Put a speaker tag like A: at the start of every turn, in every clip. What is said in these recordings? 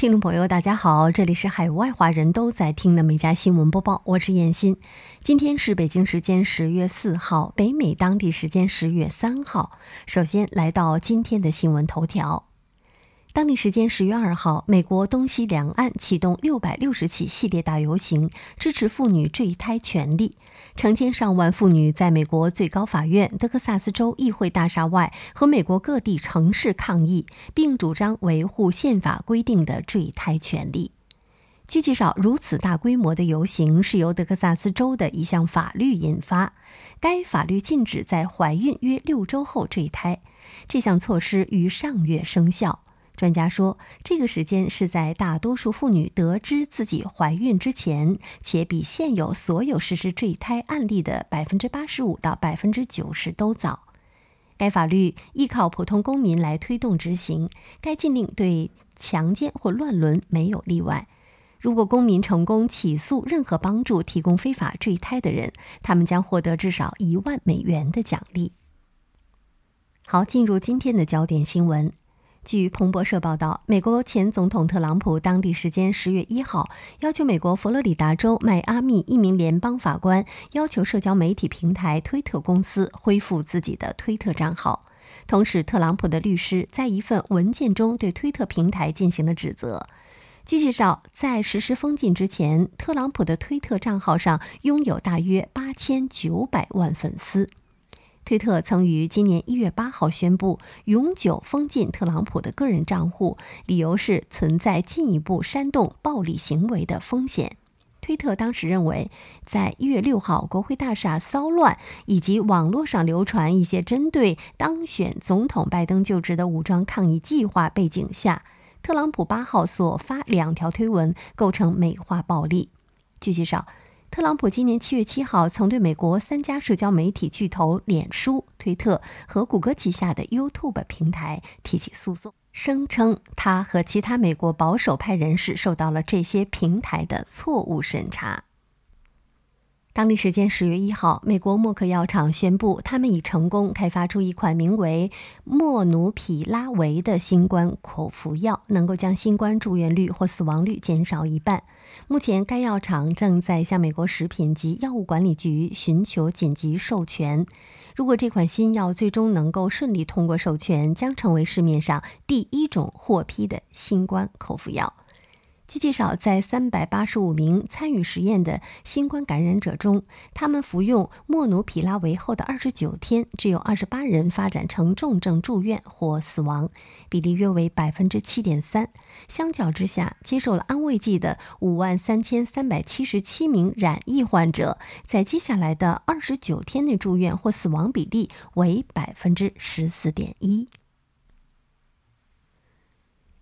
A: 听众朋友，大家好，这里是海外华人都在听的美家新闻播报，我是燕欣。今天是北京时间十月四号，北美当地时间十月三号。首先来到今天的新闻头条。当地时间十月二号，美国东西两岸启动六百六十起系列大游行，支持妇女坠胎权利。成千上万妇女在美国最高法院、德克萨斯州议会大厦外和美国各地城市抗议，并主张维护宪法规定的坠胎权利。据介绍，如此大规模的游行是由德克萨斯州的一项法律引发。该法律禁止在怀孕约六周后坠胎。这项措施于上月生效。专家说，这个时间是在大多数妇女得知自己怀孕之前，且比现有所有实施坠胎案例的百分之八十五到百分之九十都早。该法律依靠普通公民来推动执行。该禁令对强奸或乱伦没有例外。如果公民成功起诉任何帮助提供非法坠胎的人，他们将获得至少一万美元的奖励。好，进入今天的焦点新闻。据彭博社报道，美国前总统特朗普当地时间十月一号要求美国佛罗里达州迈阿密一名联邦法官要求社交媒体平台推特公司恢复自己的推特账号。同时，特朗普的律师在一份文件中对推特平台进行了指责。据介绍，在实施封禁之前，特朗普的推特账号上拥有大约八千九百万粉丝。推特曾于今年一月八号宣布永久封禁特朗普的个人账户，理由是存在进一步煽动暴力行为的风险。推特当时认为，在一月六号国会大厦骚乱以及网络上流传一些针对当选总统拜登就职的武装抗议计划背景下，特朗普八号所发两条推文构成美化暴力。据介绍。特朗普今年七月七号曾对美国三家社交媒体巨头脸书、推特和谷歌旗下的 YouTube 平台提起诉讼，声称他和其他美国保守派人士受到了这些平台的错误审查。当地时间十月一号，美国默克药厂宣布，他们已成功开发出一款名为莫努匹拉韦的新冠口服药，能够将新冠住院率或死亡率减少一半。目前，该药厂正在向美国食品及药物管理局寻求紧急授权。如果这款新药最终能够顺利通过授权，将成为市面上第一种获批的新冠口服药。据介绍，在三百八十五名参与实验的新冠感染者中，他们服用莫努匹拉韦后的二十九天，只有二十八人发展成重症住院或死亡，比例约为百分之七点三。相较之下，接受了安慰剂的五万三千三百七十七名染疫患者，在接下来的二十九天内住院或死亡比例为百分之十四点一。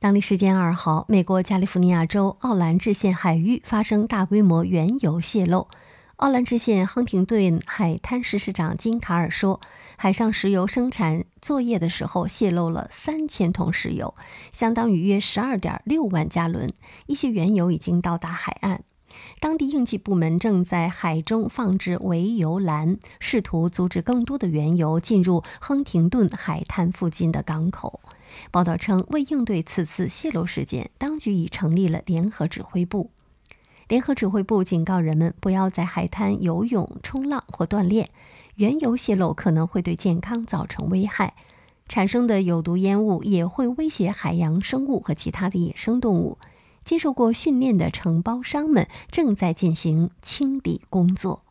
A: 当地时间二号，美国加利福尼亚州奥兰治县海域发生大规模原油泄漏。奥兰治县亨廷顿海滩市市长金卡尔说，海上石油生产作业的时候泄漏了三千桶石油，相当于约十二点六万加仑。一些原油已经到达海岸。当地应急部门正在海中放置围油栏，试图阻止更多的原油进入亨廷顿海滩附近的港口。报道称，为应对此次泄漏事件，当局已成立了联合指挥部。联合指挥部警告人们不要在海滩游泳、冲浪或锻炼。原油泄漏可能会对健康造成危害，产生的有毒烟雾也会威胁海洋生物和其他的野生动物。接受过训练的承包商们正在进行清理工作。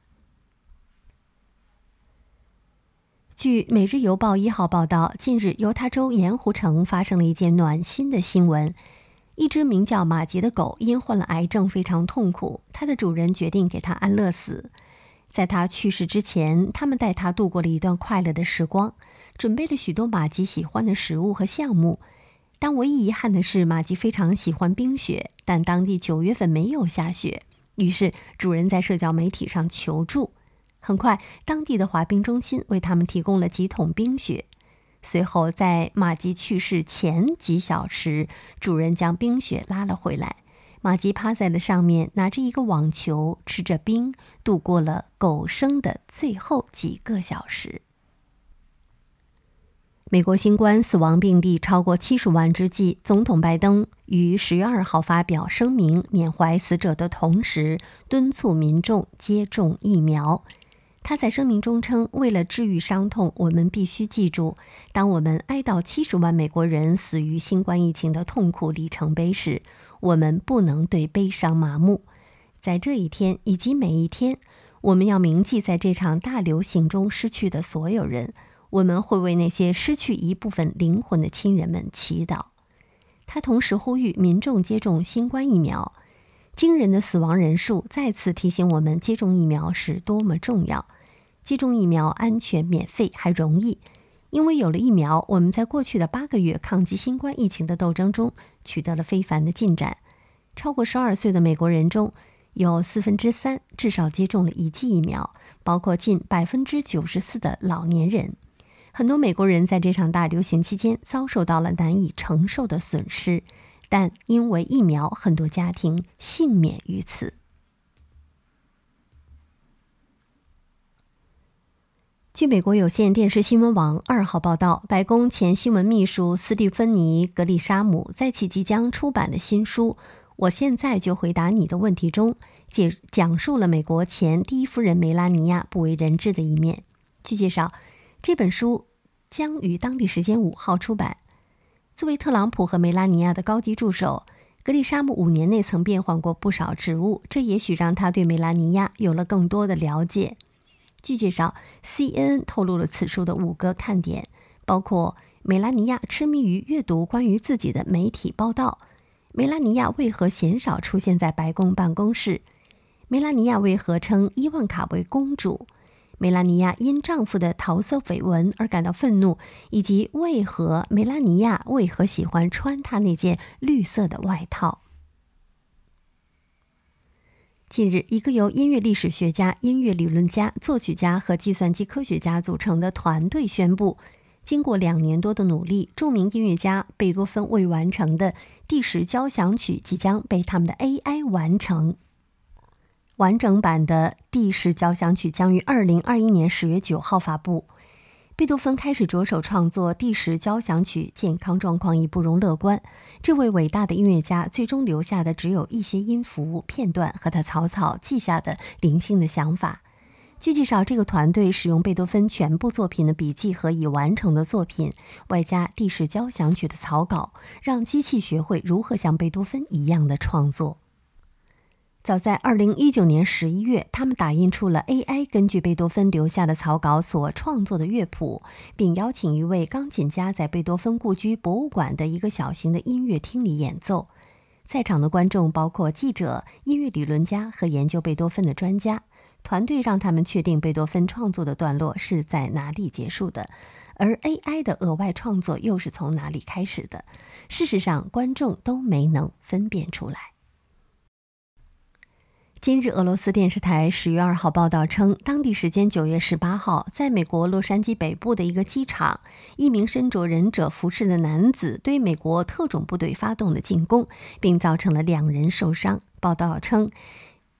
A: 据《每日邮报》一号报道，近日犹他州盐湖城发生了一件暖心的新闻：一只名叫马吉的狗因患了癌症非常痛苦，它的主人决定给它安乐死。在它去世之前，他们带它度过了一段快乐的时光，准备了许多马吉喜欢的食物和项目。但唯一遗憾的是，马吉非常喜欢冰雪，但当地九月份没有下雪。于是主人在社交媒体上求助。很快，当地的滑冰中心为他们提供了几桶冰雪。随后，在马吉去世前几小时，主人将冰雪拉了回来。马吉趴在了上面，拿着一个网球，吃着冰，度过了狗生的最后几个小时。美国新冠死亡病例超过七十万之际，总统拜登于十月二号发表声明，缅怀死者的同时，敦促民众接种疫苗。他在声明中称：“为了治愈伤痛，我们必须记住，当我们哀悼七十万美国人死于新冠疫情的痛苦里程碑时，我们不能对悲伤麻木。在这一天以及每一天，我们要铭记在这场大流行中失去的所有人。”我们会为那些失去一部分灵魂的亲人们祈祷。他同时呼吁民众接种新冠疫苗。惊人的死亡人数再次提醒我们，接种疫苗是多么重要。接种疫苗安全、免费还容易，因为有了疫苗，我们在过去的八个月抗击新冠疫情的斗争中取得了非凡的进展。超过十二岁的美国人中有四分之三至少接种了一剂疫苗，包括近百分之九十四的老年人。很多美国人在这场大流行期间遭受到了难以承受的损失，但因为疫苗，很多家庭幸免于此。据美国有线电视新闻网二号报道，白宫前新闻秘书斯蒂芬妮·格里沙姆在其即将出版的新书《我现在就回答你的问题》中，解讲述了美国前第一夫人梅拉尼亚不为人知的一面。据介绍。这本书将于当地时间五号出版。作为特朗普和梅拉尼亚的高级助手，格里沙姆五年内曾变换过不少职务，这也许让他对梅拉尼亚有了更多的了解。据介绍，CNN 透露了此书的五个看点，包括梅拉尼亚痴迷于阅读关于自己的媒体报道；梅拉尼亚为何鲜少出现在白宫办公室；梅拉尼亚为何称伊万卡为公主。梅拉尼亚因丈夫的桃色绯闻而感到愤怒，以及为何梅拉尼亚为何喜欢穿她那件绿色的外套。近日，一个由音乐历史学家、音乐理论家、作曲家和计算机科学家组成的团队宣布，经过两年多的努力，著名音乐家贝多芬未完成的第十交响曲即将被他们的 AI 完成。完整版的第十交响曲将于二零二一年十月九号发布。贝多芬开始着手创作第十交响曲，健康状况已不容乐观。这位伟大的音乐家最终留下的只有一些音符片段和他草草记下的零星的想法。据介绍，这个团队使用贝多芬全部作品的笔记和已完成的作品，外加第十交响曲的草稿，让机器学会如何像贝多芬一样的创作。早在二零一九年十一月，他们打印出了 AI 根据贝多芬留下的草稿所创作的乐谱，并邀请一位钢琴家在贝多芬故居博物馆的一个小型的音乐厅里演奏。在场的观众包括记者、音乐理论家和研究贝多芬的专家。团队让他们确定贝多芬创作的段落是在哪里结束的，而 AI 的额外创作又是从哪里开始的。事实上，观众都没能分辨出来。今日，俄罗斯电视台十月二号报道称，当地时间九月十八号，在美国洛杉矶北部的一个机场，一名身着忍者服饰的男子对美国特种部队发动了进攻，并造成了两人受伤。报道称，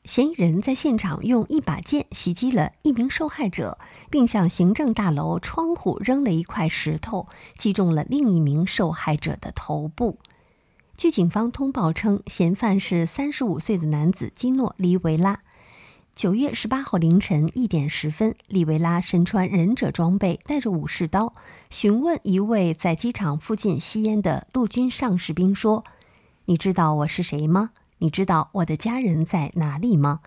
A: 嫌疑人在现场用一把剑袭击了一名受害者，并向行政大楼窗户扔了一块石头，击中了另一名受害者的头部。据警方通报称，嫌犯是三十五岁的男子基诺·利维拉。九月十八号凌晨一点十分，利维拉身穿忍者装备，带着武士刀，询问一位在机场附近吸烟的陆军上士兵说：“你知道我是谁吗？你知道我的家人在哪里吗？”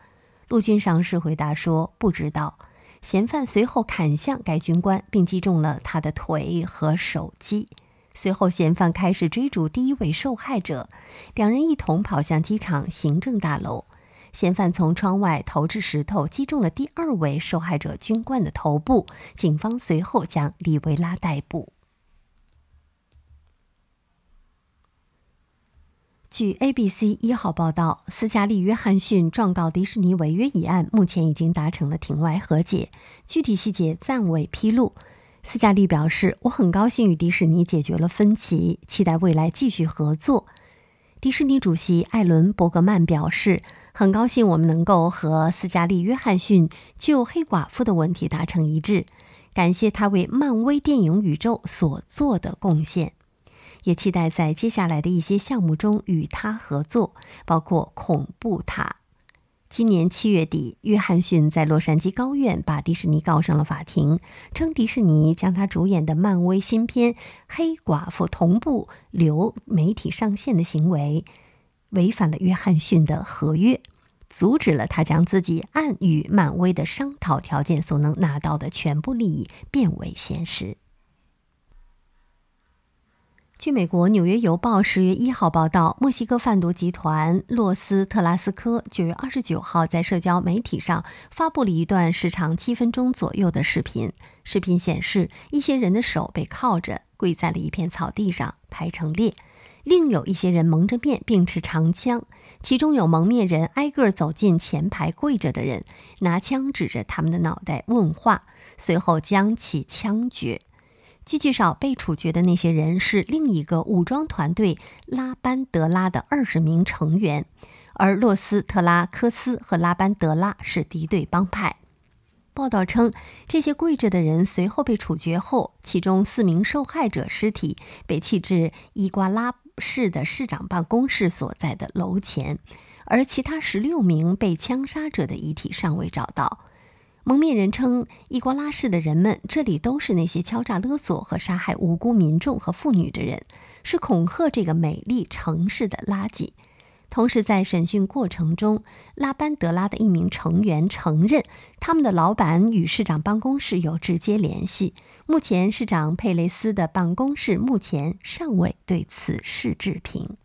A: 陆军上士回答说：“不知道。”嫌犯随后砍向该军官，并击中了他的腿和手机。随后，嫌犯开始追逐第一位受害者，两人一同跑向机场行政大楼。嫌犯从窗外投掷石头，击中了第二位受害者军官的头部。警方随后将李维拉逮捕。据 ABC 一号报道，斯嘉丽·约翰逊状告迪士尼违约一案目前已经达成了庭外和解，具体细节暂未披露。斯嘉丽表示：“我很高兴与迪士尼解决了分歧，期待未来继续合作。”迪士尼主席艾伦·伯格曼表示：“很高兴我们能够和斯嘉丽·约翰逊就黑寡妇的问题达成一致，感谢他为漫威电影宇宙所做的贡献。”也期待在接下来的一些项目中与他合作，包括恐怖塔。今年七月底，约翰逊在洛杉矶高院把迪士尼告上了法庭，称迪士尼将他主演的漫威新片《黑寡妇》同步流媒体上线的行为，违反了约翰逊的合约，阻止了他将自己按与漫威的商讨条件所能拿到的全部利益变为现实。据美国《纽约邮报》十月一号报道，墨西哥贩毒集团洛斯特拉斯科九月二十九号在社交媒体上发布了一段时长七分钟左右的视频。视频显示，一些人的手被铐着，跪在了一片草地上排成列；另有一些人蒙着面，并持长枪。其中有蒙面人挨个走进前排跪着的人，拿枪指着他们的脑袋问话，随后将其枪决。据介绍，被处决的那些人是另一个武装团队拉班德拉的二十名成员，而洛斯特拉科斯和拉班德拉是敌对帮派。报道称，这些跪着的人随后被处决后，其中四名受害者尸体被弃置伊瓜拉市的市长办公室所在的楼前，而其他十六名被枪杀者的遗体尚未找到。蒙面人称，伊瓜拉市的人们，这里都是那些敲诈勒索和杀害无辜民众和妇女的人，是恐吓这个美丽城市的垃圾。同时，在审讯过程中，拉班德拉的一名成员承认，他们的老板与市长办公室有直接联系。目前，市长佩雷斯的办公室目前尚未对此事置评。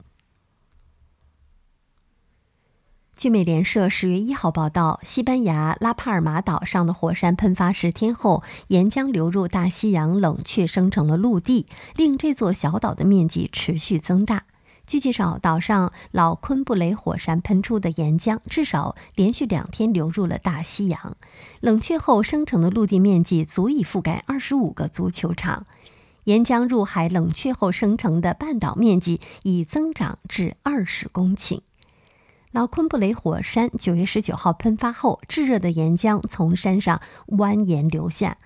A: 据美联社十月一号报道，西班牙拉帕尔马岛上的火山喷发十天后，岩浆流入大西洋，冷却生成了陆地，令这座小岛的面积持续增大。据介绍，岛上老昆布雷火山喷出的岩浆至少连续两天流入了大西洋，冷却后生成的陆地面积足以覆盖二十五个足球场。岩浆入海冷却后生成的半岛面积已增长至二十公顷。老昆布雷火山九月十九号喷发后，炙热的岩浆从山上蜿蜒流下，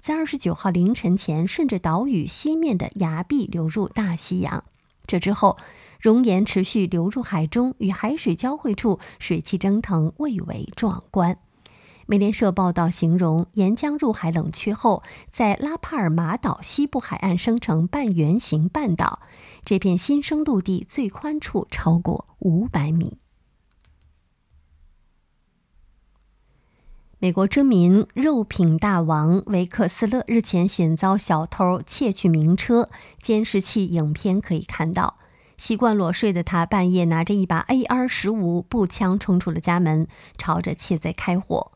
A: 在二十九号凌晨前，顺着岛屿西面的崖壁流入大西洋。这之后，熔岩持续流入海中，与海水交汇处，水汽蒸腾，蔚为壮观。美联社报道形容，岩浆入海冷却后，在拉帕尔马岛西部海岸生成半圆形半岛，这片新生陆地最宽处超过五百米。美国知名肉品大王维克斯勒日前险遭小偷窃取名车，监视器影片可以看到，习惯裸睡的他半夜拿着一把 AR 十五步枪冲出了家门，朝着窃贼开火。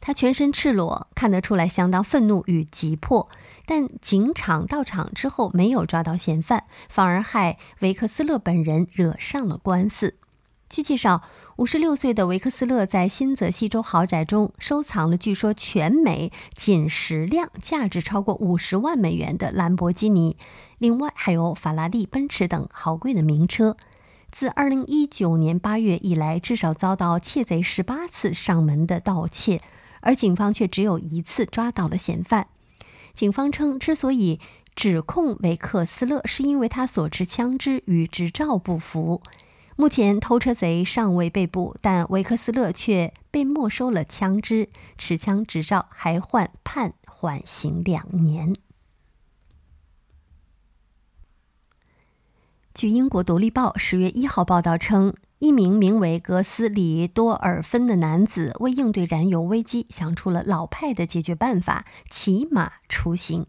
A: 他全身赤裸，看得出来相当愤怒与急迫。但警场到场之后没有抓到嫌犯，反而害维克斯勒本人惹上了官司。据介绍。五十六岁的维克斯勒在新泽西州豪宅中收藏了据说全美仅十辆价值超过五十万美元的兰博基尼，另外还有法拉利、奔驰等豪贵的名车。自二零一九年八月以来，至少遭到窃贼十八次上门的盗窃，而警方却只有一次抓到了嫌犯。警方称，之所以指控维克斯勒，是因为他所持枪支与执照不符。目前偷车贼尚未被捕，但维克斯勒却被没收了枪支、持枪执照，还患判缓刑两年。据英国《独立报》十月一号报道称，一名名为格斯里多尔芬的男子为应对燃油危机，想出了老派的解决办法——骑马出行。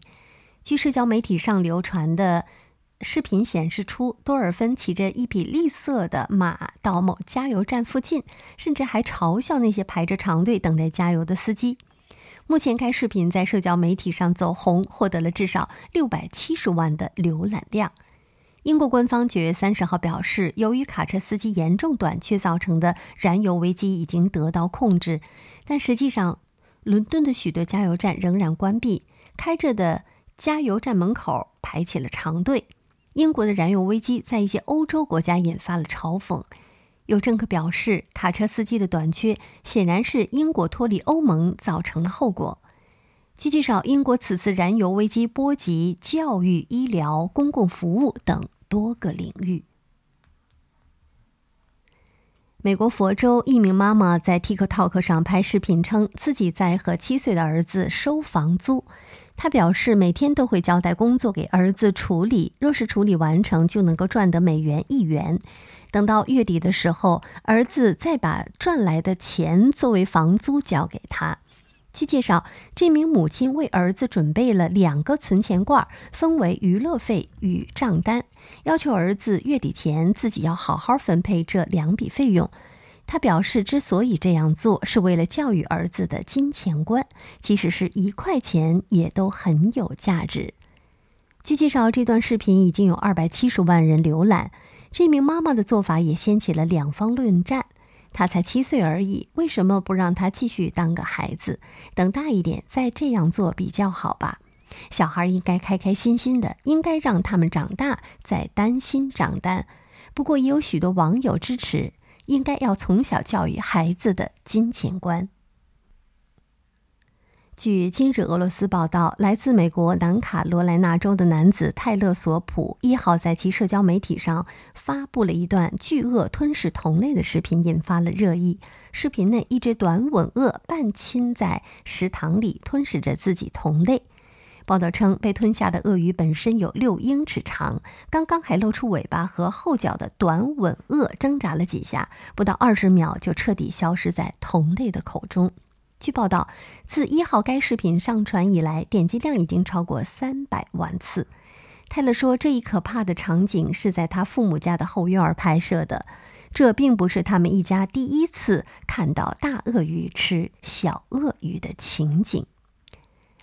A: 据社交媒体上流传的。视频显示出多尔芬骑着一匹绿色的马到某加油站附近，甚至还嘲笑那些排着长队等待加油的司机。目前，该视频在社交媒体上走红，获得了至少六百七十万的浏览量。英国官方九月三十号表示，由于卡车司机严重短缺造成的燃油危机已经得到控制，但实际上，伦敦的许多加油站仍然关闭，开着的加油站门口排起了长队。英国的燃油危机在一些欧洲国家引发了嘲讽。有政客表示，卡车司机的短缺显然是英国脱离欧盟造成的后果。据介绍，英国此次燃油危机波及教育、医疗、公共服务等多个领域。美国佛州一名妈妈在 TikTok 上拍视频，称自己在和七岁的儿子收房租。他表示，每天都会交代工作给儿子处理，若是处理完成，就能够赚得美元一元。等到月底的时候，儿子再把赚来的钱作为房租交给他。据介绍，这名母亲为儿子准备了两个存钱罐，分为娱乐费与账单，要求儿子月底前自己要好好分配这两笔费用。他表示，之所以这样做，是为了教育儿子的金钱观，即使是一块钱也都很有价值。据介绍，这段视频已经有二百七十万人浏览。这名妈妈的做法也掀起了两方论战。他才七岁而已，为什么不让他继续当个孩子？等大一点再这样做比较好吧。小孩应该开开心心的，应该让他们长大再担心长大。不过也有许多网友支持，应该要从小教育孩子的金钱观。据今日俄罗斯报道，来自美国南卡罗来纳州的男子泰勒·索普一号在其社交媒体上发布了一段巨鳄吞噬同类的视频，引发了热议。视频内，一只短吻鳄半亲在食堂里吞噬着自己同类。报道称，被吞下的鳄鱼本身有六英尺长，刚刚还露出尾巴和后脚的短吻鳄挣扎了几下，不到二十秒就彻底消失在同类的口中。据报道，自一号该视频上传以来，点击量已经超过三百万次。泰勒说，这一可怕的场景是在他父母家的后院拍摄的，这并不是他们一家第一次看到大鳄鱼吃小鳄鱼的情景。